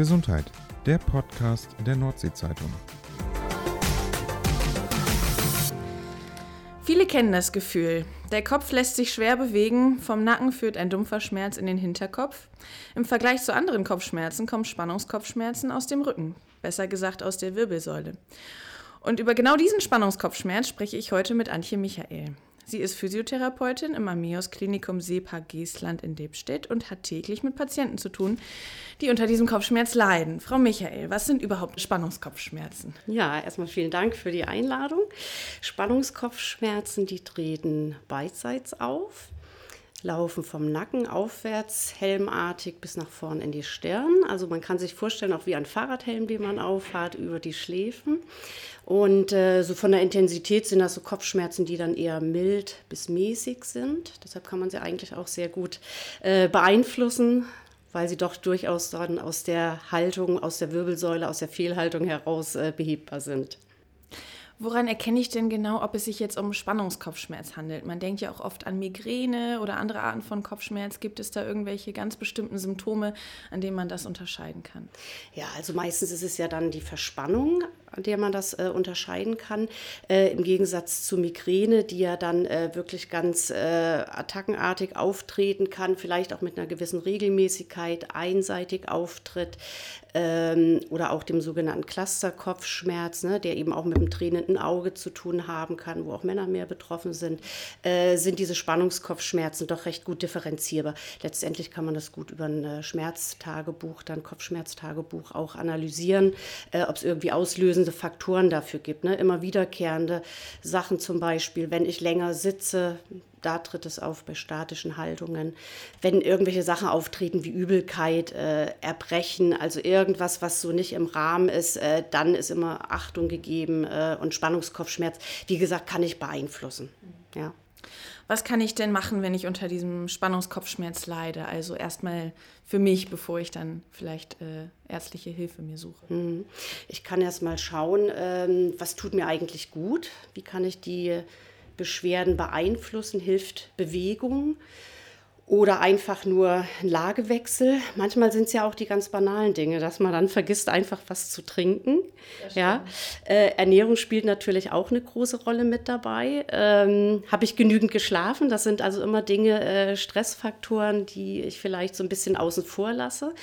Gesundheit, der Podcast der Nordsee-Zeitung. Viele kennen das Gefühl. Der Kopf lässt sich schwer bewegen, vom Nacken führt ein dumpfer Schmerz in den Hinterkopf. Im Vergleich zu anderen Kopfschmerzen kommen Spannungskopfschmerzen aus dem Rücken, besser gesagt aus der Wirbelsäule. Und über genau diesen Spannungskopfschmerz spreche ich heute mit Antje Michael. Sie ist Physiotherapeutin im Amios Klinikum Sepa Geestland in Debstedt und hat täglich mit Patienten zu tun, die unter diesem Kopfschmerz leiden. Frau Michael, was sind überhaupt Spannungskopfschmerzen? Ja, erstmal vielen Dank für die Einladung. Spannungskopfschmerzen, die treten beidseits auf laufen vom Nacken aufwärts, helmartig bis nach vorn in die Stirn. Also man kann sich vorstellen, auch wie ein Fahrradhelm, den man aufhat, über die Schläfen. Und äh, so von der Intensität sind das so Kopfschmerzen, die dann eher mild bis mäßig sind. Deshalb kann man sie eigentlich auch sehr gut äh, beeinflussen, weil sie doch durchaus dann aus der Haltung, aus der Wirbelsäule, aus der Fehlhaltung heraus äh, behebbar sind. Woran erkenne ich denn genau, ob es sich jetzt um Spannungskopfschmerz handelt? Man denkt ja auch oft an Migräne oder andere Arten von Kopfschmerz. Gibt es da irgendwelche ganz bestimmten Symptome, an denen man das unterscheiden kann? Ja, also meistens ist es ja dann die Verspannung, an der man das äh, unterscheiden kann. Äh, Im Gegensatz zu Migräne, die ja dann äh, wirklich ganz äh, attackenartig auftreten kann, vielleicht auch mit einer gewissen Regelmäßigkeit einseitig auftritt ähm, oder auch dem sogenannten Clusterkopfschmerz, ne, der eben auch mit dem tränenden Auge zu tun haben kann, wo auch Männer mehr betroffen sind, äh, sind diese Spannungskopfschmerzen doch recht gut differenzierbar. Letztendlich kann man das gut über ein äh, Schmerztagebuch, dann Kopfschmerztagebuch auch analysieren, ob es irgendwie auslösende Faktoren dafür gibt. Ne? Immer wiederkehrende Sachen zum Beispiel, wenn ich länger sitze, da tritt es auf bei statischen Haltungen. Wenn irgendwelche Sachen auftreten wie Übelkeit, äh, Erbrechen, also irgendwas, was so nicht im Rahmen ist, äh, dann ist immer Achtung gegeben äh, und Spannungskopfschmerz, wie gesagt, kann ich beeinflussen. Ja. Was kann ich denn machen, wenn ich unter diesem Spannungskopfschmerz leide? Also erstmal für mich, bevor ich dann vielleicht äh, ärztliche Hilfe mir suche. Mhm. Ich kann erstmal schauen, ähm, was tut mir eigentlich gut? Wie kann ich die Beschwerden beeinflussen, hilft Bewegung oder einfach nur ein Lagewechsel. Manchmal sind es ja auch die ganz banalen Dinge, dass man dann vergisst, einfach was zu trinken. Ja, äh, Ernährung spielt natürlich auch eine große Rolle mit dabei. Ähm, Habe ich genügend geschlafen? Das sind also immer Dinge, äh, Stressfaktoren, die ich vielleicht so ein bisschen außen vor lasse.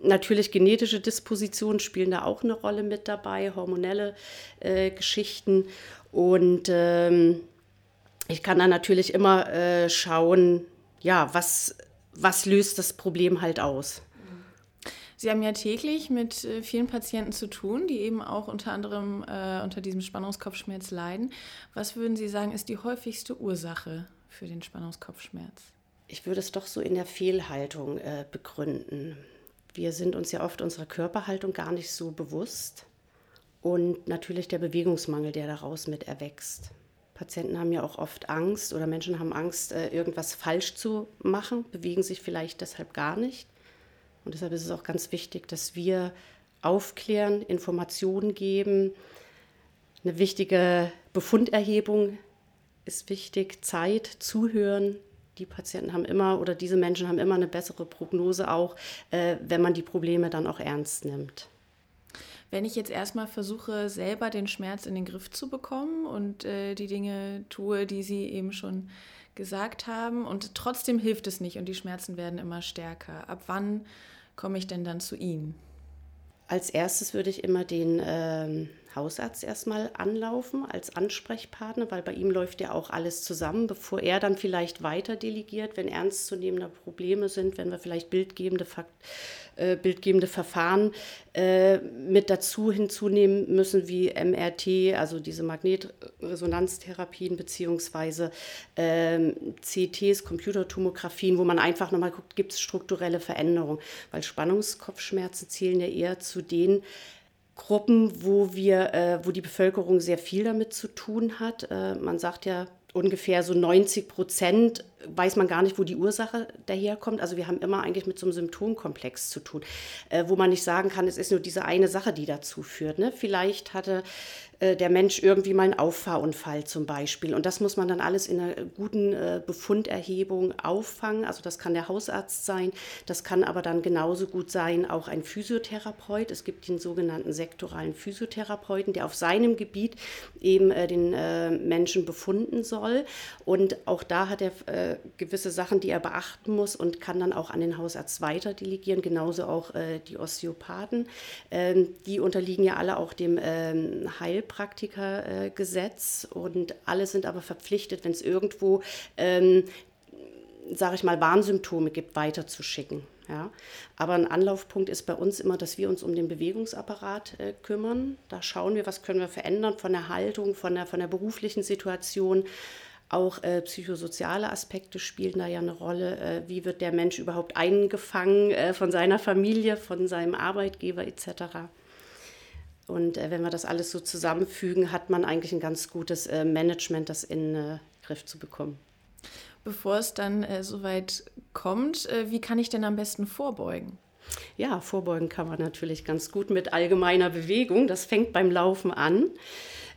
Natürlich genetische Dispositionen spielen da auch eine Rolle mit dabei, hormonelle äh, Geschichten. Und ähm, ich kann dann natürlich immer äh, schauen, ja, was, was löst das Problem halt aus. Sie haben ja täglich mit äh, vielen Patienten zu tun, die eben auch unter anderem äh, unter diesem Spannungskopfschmerz leiden. Was würden Sie sagen, ist die häufigste Ursache für den Spannungskopfschmerz? Ich würde es doch so in der Fehlhaltung äh, begründen. Wir sind uns ja oft unserer Körperhaltung gar nicht so bewusst und natürlich der Bewegungsmangel, der daraus mit erwächst. Patienten haben ja auch oft Angst oder Menschen haben Angst, äh, irgendwas falsch zu machen, bewegen sich vielleicht deshalb gar nicht. Und deshalb ist es auch ganz wichtig, dass wir aufklären, Informationen geben. Eine wichtige Befunderhebung ist wichtig, Zeit, zuhören. Die Patienten haben immer oder diese Menschen haben immer eine bessere Prognose auch, äh, wenn man die Probleme dann auch ernst nimmt. Wenn ich jetzt erstmal versuche, selber den Schmerz in den Griff zu bekommen und äh, die Dinge tue, die Sie eben schon gesagt haben, und trotzdem hilft es nicht und die Schmerzen werden immer stärker, ab wann komme ich denn dann zu Ihnen? Als erstes würde ich immer den ähm, Hausarzt erstmal anlaufen als Ansprechpartner, weil bei ihm läuft ja auch alles zusammen, bevor er dann vielleicht weiter delegiert, wenn ernstzunehmende Probleme sind, wenn wir vielleicht bildgebende, Fakt, äh, bildgebende Verfahren äh, mit dazu hinzunehmen müssen, wie MRT, also diese Magnetresonanztherapien beziehungsweise äh, CTs, Computertomographien, wo man einfach nochmal guckt, gibt es strukturelle Veränderungen, weil Spannungskopfschmerzen zählen ja eher zu den Gruppen, wo wir, äh, wo die Bevölkerung sehr viel damit zu tun hat. Äh, man sagt ja, ungefähr so 90 Prozent weiß man gar nicht, wo die Ursache daherkommt. Also wir haben immer eigentlich mit so einem Symptomkomplex zu tun, äh, wo man nicht sagen kann, es ist nur diese eine Sache, die dazu führt. Ne? Vielleicht hatte äh, der Mensch irgendwie mal einen Auffahrunfall zum Beispiel. Und das muss man dann alles in einer guten äh, Befunderhebung auffangen. Also das kann der Hausarzt sein, das kann aber dann genauso gut sein auch ein Physiotherapeut. Es gibt den sogenannten sektoralen Physiotherapeuten, der auf seinem Gebiet eben äh, den äh, Menschen befunden soll. Und auch da hat er äh, gewisse Sachen, die er beachten muss und kann dann auch an den Hausarzt weiter delegieren, genauso auch äh, die Osteopathen. Ähm, die unterliegen ja alle auch dem ähm, Heil Heilpraktikergesetz und alle sind aber verpflichtet, wenn es irgendwo, ähm, sage ich mal, Warnsymptome gibt, weiterzuschicken. Ja. Aber ein Anlaufpunkt ist bei uns immer, dass wir uns um den Bewegungsapparat äh, kümmern. Da schauen wir, was können wir verändern von der Haltung, von der, von der beruflichen Situation. Auch äh, psychosoziale Aspekte spielen da ja eine Rolle. Äh, wie wird der Mensch überhaupt eingefangen äh, von seiner Familie, von seinem Arbeitgeber etc. Und äh, wenn wir das alles so zusammenfügen, hat man eigentlich ein ganz gutes äh, Management, das in den äh, Griff zu bekommen. Bevor es dann soweit kommt, wie kann ich denn am besten vorbeugen? Ja, vorbeugen kann man natürlich ganz gut mit allgemeiner Bewegung. Das fängt beim Laufen an.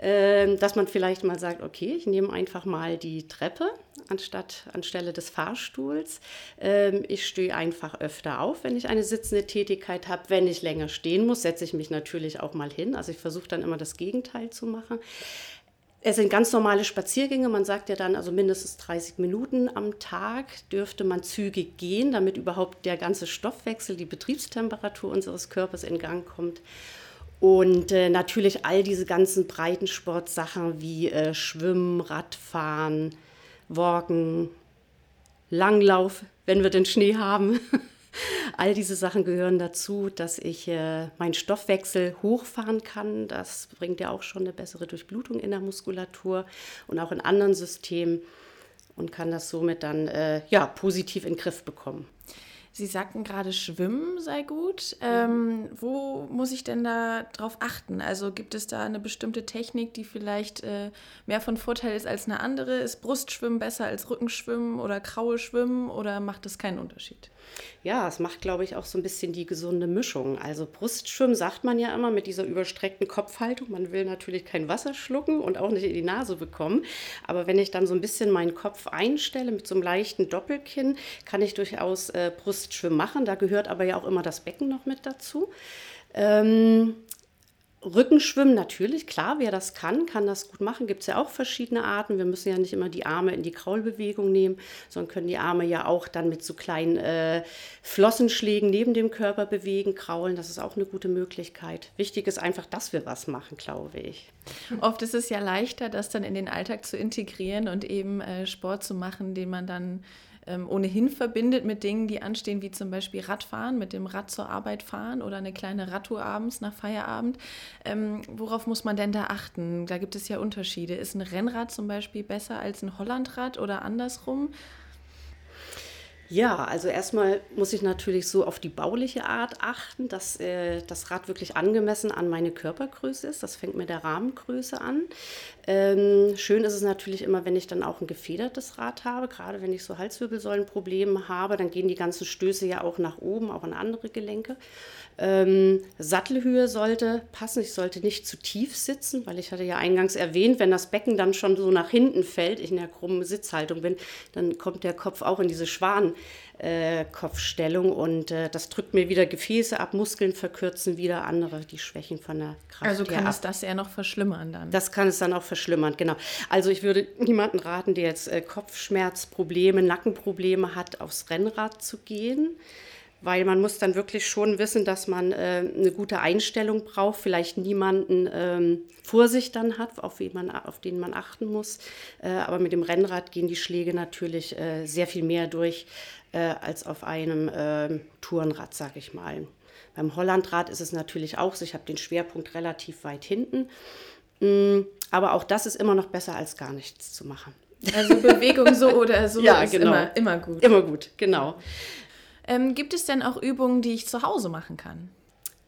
Ähm, dass man vielleicht mal sagt, okay, ich nehme einfach mal die Treppe anstatt anstelle des Fahrstuhls. Ähm, ich stehe einfach öfter auf, wenn ich eine sitzende Tätigkeit habe. Wenn ich länger stehen muss, setze ich mich natürlich auch mal hin. Also ich versuche dann immer das Gegenteil zu machen. Es sind ganz normale Spaziergänge. Man sagt ja dann, also mindestens 30 Minuten am Tag dürfte man zügig gehen, damit überhaupt der ganze Stoffwechsel, die Betriebstemperatur unseres Körpers in Gang kommt. Und äh, natürlich all diese ganzen Breitensportsachen wie äh, Schwimmen, Radfahren, Walken, Langlauf, wenn wir den Schnee haben. all diese Sachen gehören dazu, dass ich äh, meinen Stoffwechsel hochfahren kann. Das bringt ja auch schon eine bessere Durchblutung in der Muskulatur und auch in anderen Systemen und kann das somit dann äh, ja, positiv in den Griff bekommen. Sie sagten gerade, Schwimmen sei gut. Ähm, wo muss ich denn da drauf achten? Also gibt es da eine bestimmte Technik, die vielleicht äh, mehr von Vorteil ist als eine andere? Ist Brustschwimmen besser als Rückenschwimmen oder Kraue Schwimmen oder macht das keinen Unterschied? Ja, es macht, glaube ich, auch so ein bisschen die gesunde Mischung. Also Brustschwimmen sagt man ja immer mit dieser überstreckten Kopfhaltung. Man will natürlich kein Wasser schlucken und auch nicht in die Nase bekommen. Aber wenn ich dann so ein bisschen meinen Kopf einstelle mit so einem leichten Doppelkinn, kann ich durchaus äh, Brustschwimmen machen. Da gehört aber ja auch immer das Becken noch mit dazu. Ähm, Rückenschwimmen natürlich, klar, wer das kann, kann das gut machen. Gibt es ja auch verschiedene Arten. Wir müssen ja nicht immer die Arme in die Kraulbewegung nehmen, sondern können die Arme ja auch dann mit so kleinen äh, Flossenschlägen neben dem Körper bewegen, kraulen. Das ist auch eine gute Möglichkeit. Wichtig ist einfach, dass wir was machen, glaube ich. Oft ist es ja leichter, das dann in den Alltag zu integrieren und eben äh, Sport zu machen, den man dann ähm, ohnehin verbindet mit Dingen, die anstehen, wie zum Beispiel Radfahren, mit dem Rad zur Arbeit fahren oder eine kleine Radtour abends nach Feierabend. Ähm, worauf muss man denn da achten? Da gibt es ja Unterschiede. Ist ein Rennrad zum Beispiel besser als ein Hollandrad oder andersrum? Ja, also erstmal muss ich natürlich so auf die bauliche Art achten, dass äh, das Rad wirklich angemessen an meine Körpergröße ist. Das fängt mit der Rahmengröße an. Ähm, schön ist es natürlich immer, wenn ich dann auch ein gefedertes Rad habe. Gerade wenn ich so Halswirbelsäulenprobleme habe, dann gehen die ganzen Stöße ja auch nach oben, auch in andere Gelenke. Ähm, Sattelhöhe sollte passen. Ich sollte nicht zu tief sitzen, weil ich hatte ja eingangs erwähnt, wenn das Becken dann schon so nach hinten fällt, ich in der krummen Sitzhaltung bin, dann kommt der Kopf auch in diese Schwankopfstellung äh, und äh, das drückt mir wieder Gefäße ab, Muskeln verkürzen wieder, andere die Schwächen von der Kraft. Also kann es das eher noch verschlimmern dann? Das kann es dann auch verschlimmern, genau. Also ich würde niemanden raten, der jetzt äh, Kopfschmerzprobleme, Nackenprobleme hat, aufs Rennrad zu gehen weil man muss dann wirklich schon wissen, dass man äh, eine gute Einstellung braucht, vielleicht niemanden ähm, vor sich dann hat, auf, man, auf den man achten muss. Äh, aber mit dem Rennrad gehen die Schläge natürlich äh, sehr viel mehr durch äh, als auf einem ähm, Tourenrad, sage ich mal. Beim Hollandrad ist es natürlich auch so, ich habe den Schwerpunkt relativ weit hinten. Mm, aber auch das ist immer noch besser, als gar nichts zu machen. Also Bewegung so oder so ja, ist genau. immer, immer gut. Immer gut, genau. Ähm, gibt es denn auch Übungen, die ich zu Hause machen kann?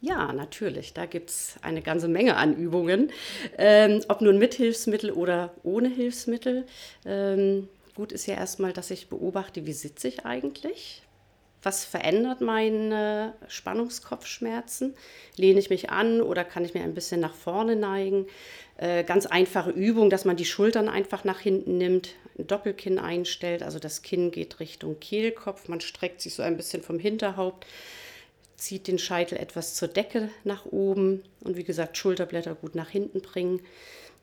Ja, natürlich. Da gibt es eine ganze Menge an Übungen. Ähm, ob nun mit Hilfsmittel oder ohne Hilfsmittel. Ähm, gut ist ja erstmal, dass ich beobachte, wie sitze ich eigentlich? Was verändert meine Spannungskopfschmerzen? Lehne ich mich an oder kann ich mir ein bisschen nach vorne neigen? Äh, ganz einfache Übung, dass man die Schultern einfach nach hinten nimmt, ein Doppelkinn einstellt. Also das Kinn geht Richtung Kehlkopf. Man streckt sich so ein bisschen vom Hinterhaupt, zieht den Scheitel etwas zur Decke nach oben und wie gesagt, Schulterblätter gut nach hinten bringen.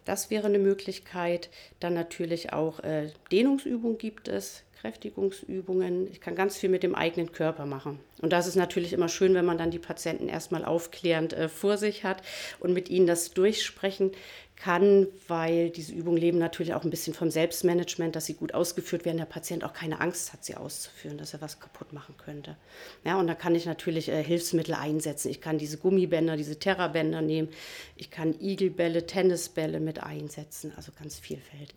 Das wäre eine Möglichkeit. Dann natürlich auch äh, Dehnungsübung gibt es, Kräftigungsübungen. Ich kann ganz viel mit dem eigenen Körper machen. Und das ist natürlich immer schön, wenn man dann die Patienten erstmal aufklärend äh, vor sich hat und mit ihnen das durchsprechen kann, weil diese Übungen leben natürlich auch ein bisschen vom Selbstmanagement, dass sie gut ausgeführt werden, der Patient auch keine Angst hat, sie auszuführen, dass er was kaputt machen könnte. Ja, und da kann ich natürlich äh, Hilfsmittel einsetzen. Ich kann diese Gummibänder, diese Terrabänder nehmen. Ich kann Igelbälle, Tennisbälle mit einsetzen, also ganz vielfältig.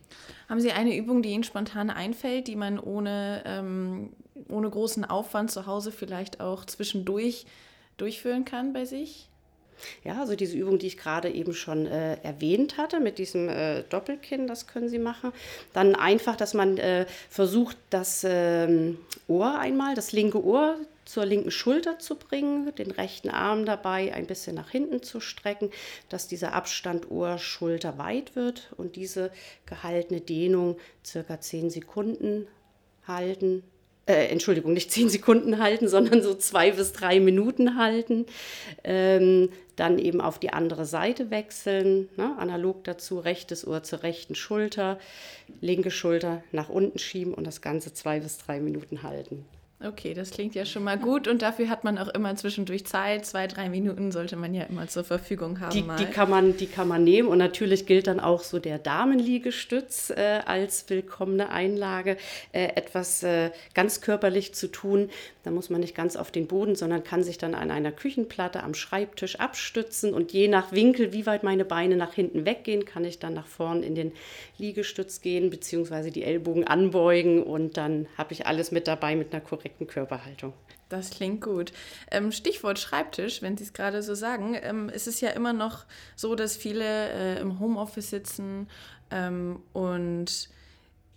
Haben Sie eine Übung, die Ihnen spontan einfällt, die man ohne, ähm, ohne großen Aufwand zu Hause vielleicht auch zwischendurch durchführen kann bei sich? Ja, also diese Übung, die ich gerade eben schon äh, erwähnt hatte, mit diesem äh, Doppelkinn, das können Sie machen. Dann einfach, dass man äh, versucht, das ähm, Ohr einmal, das linke Ohr zur linken Schulter zu bringen, den rechten Arm dabei ein bisschen nach hinten zu strecken, dass dieser Abstand Ohr-Schulter weit wird und diese gehaltene Dehnung circa 10 Sekunden halten, äh, Entschuldigung, nicht zehn Sekunden halten, sondern so zwei bis drei Minuten halten. Ähm, dann eben auf die andere Seite wechseln, ne? analog dazu rechtes Ohr zur rechten Schulter, linke Schulter nach unten schieben und das Ganze zwei bis drei Minuten halten. Okay, das klingt ja schon mal gut und dafür hat man auch immer zwischendurch Zeit. Zwei, drei Minuten sollte man ja immer zur Verfügung haben. Die, die kann, man, die kann man nehmen und natürlich gilt dann auch so der Damenliegestütz äh, als willkommene Einlage, äh, etwas äh, ganz körperlich zu tun. Da muss man nicht ganz auf den Boden, sondern kann sich dann an einer Küchenplatte am Schreibtisch abstützen und je nach Winkel, wie weit meine Beine nach hinten weggehen, kann ich dann nach vorn in den Liegestütz gehen, beziehungsweise die Ellbogen anbeugen und dann habe ich alles mit dabei mit einer korrekten perfekten Körperhaltung. Das klingt gut. Ähm, Stichwort Schreibtisch, wenn Sie es gerade so sagen. Ähm, es ist ja immer noch so, dass viele äh, im Homeoffice sitzen ähm, und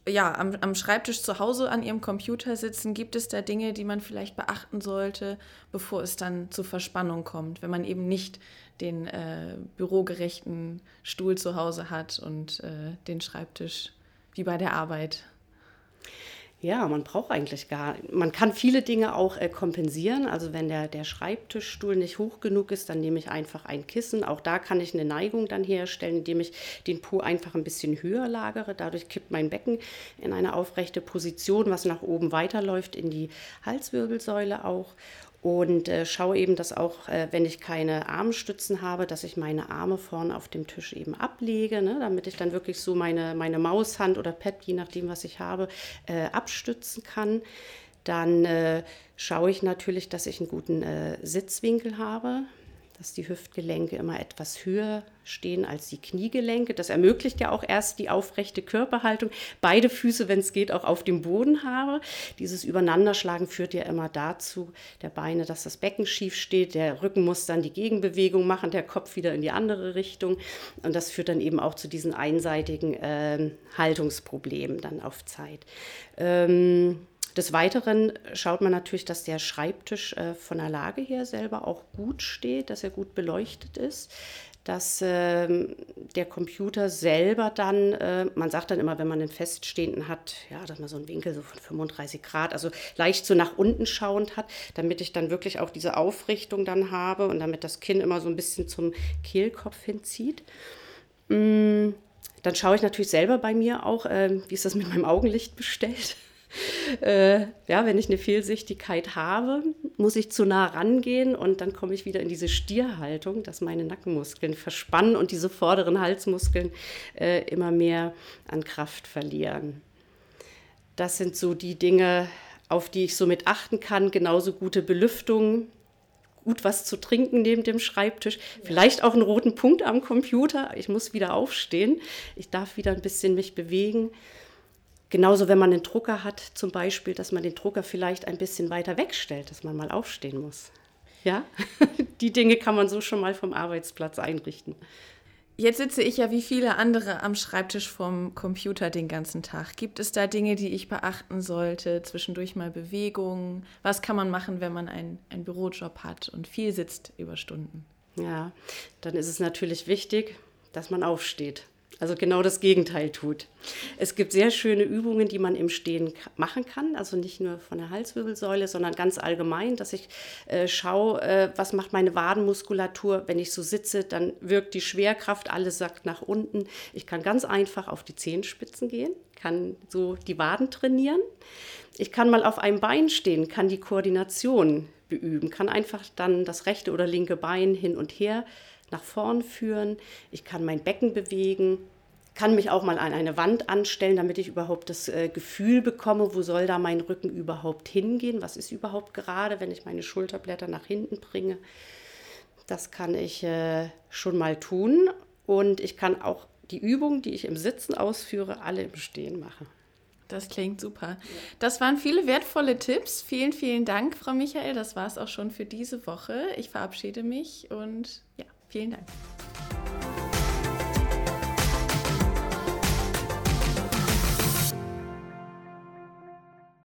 ja, am, am, Schreibtisch zu Hause an ihrem Computer sitzen, gibt es da Dinge, die man vielleicht beachten sollte, bevor es dann zu Verspannung kommt, wenn man eben nicht den äh, bürogerechten Stuhl zu Hause hat und äh, den Schreibtisch wie bei der Arbeit ja, man braucht eigentlich gar, man kann viele Dinge auch äh, kompensieren. Also wenn der, der Schreibtischstuhl nicht hoch genug ist, dann nehme ich einfach ein Kissen. Auch da kann ich eine Neigung dann herstellen, indem ich den Po einfach ein bisschen höher lagere. Dadurch kippt mein Becken in eine aufrechte Position, was nach oben weiterläuft in die Halswirbelsäule auch und äh, schaue eben, dass auch, äh, wenn ich keine Armstützen habe, dass ich meine Arme vorne auf dem Tisch eben ablege, ne, damit ich dann wirklich so meine, meine Maushand oder Pad, je nachdem, was ich habe, äh, abstützen kann. Dann äh, schaue ich natürlich, dass ich einen guten äh, Sitzwinkel habe dass die Hüftgelenke immer etwas höher stehen als die Kniegelenke. Das ermöglicht ja auch erst die aufrechte Körperhaltung. Beide Füße, wenn es geht, auch auf dem Boden habe. Dieses Übereinanderschlagen führt ja immer dazu, der Beine, dass das Becken schief steht. Der Rücken muss dann die Gegenbewegung machen, der Kopf wieder in die andere Richtung. Und das führt dann eben auch zu diesen einseitigen äh, Haltungsproblemen dann auf Zeit. Ähm, des Weiteren schaut man natürlich, dass der Schreibtisch äh, von der Lage her selber auch gut steht, dass er gut beleuchtet ist, dass äh, der Computer selber dann, äh, man sagt dann immer, wenn man einen feststehenden hat, ja, dass man so einen Winkel so von 35 Grad, also leicht so nach unten schauend hat, damit ich dann wirklich auch diese Aufrichtung dann habe und damit das Kinn immer so ein bisschen zum Kehlkopf hinzieht. Mm, dann schaue ich natürlich selber bei mir auch, äh, wie ist das mit meinem Augenlicht bestellt äh, ja, wenn ich eine Fehlsichtigkeit habe, muss ich zu nah rangehen und dann komme ich wieder in diese Stierhaltung, dass meine Nackenmuskeln verspannen und diese vorderen Halsmuskeln äh, immer mehr an Kraft verlieren. Das sind so die Dinge, auf die ich somit achten kann. Genauso gute Belüftung, gut was zu trinken neben dem Schreibtisch, vielleicht auch einen roten Punkt am Computer. Ich muss wieder aufstehen, ich darf wieder ein bisschen mich bewegen. Genauso, wenn man einen Drucker hat, zum Beispiel, dass man den Drucker vielleicht ein bisschen weiter wegstellt, dass man mal aufstehen muss. Ja, die Dinge kann man so schon mal vom Arbeitsplatz einrichten. Jetzt sitze ich ja wie viele andere am Schreibtisch vom Computer den ganzen Tag. Gibt es da Dinge, die ich beachten sollte? Zwischendurch mal Bewegungen? Was kann man machen, wenn man einen, einen Bürojob hat und viel sitzt über Stunden? Ja, dann ist es natürlich wichtig, dass man aufsteht. Also genau das Gegenteil tut. Es gibt sehr schöne Übungen, die man im Stehen machen kann. Also nicht nur von der Halswirbelsäule, sondern ganz allgemein, dass ich äh, schaue, äh, was macht meine Wadenmuskulatur. Wenn ich so sitze, dann wirkt die Schwerkraft, alles sackt nach unten. Ich kann ganz einfach auf die Zehenspitzen gehen, kann so die Waden trainieren. Ich kann mal auf einem Bein stehen, kann die Koordination beüben, kann einfach dann das rechte oder linke Bein hin und her nach vorn führen. Ich kann mein Becken bewegen, kann mich auch mal an eine Wand anstellen, damit ich überhaupt das äh, Gefühl bekomme, wo soll da mein Rücken überhaupt hingehen, was ist überhaupt gerade, wenn ich meine Schulterblätter nach hinten bringe. Das kann ich äh, schon mal tun und ich kann auch die Übungen, die ich im Sitzen ausführe, alle im Stehen machen. Das klingt super. Das waren viele wertvolle Tipps. Vielen, vielen Dank, Frau Michael. Das war es auch schon für diese Woche. Ich verabschiede mich und ja, vielen Dank.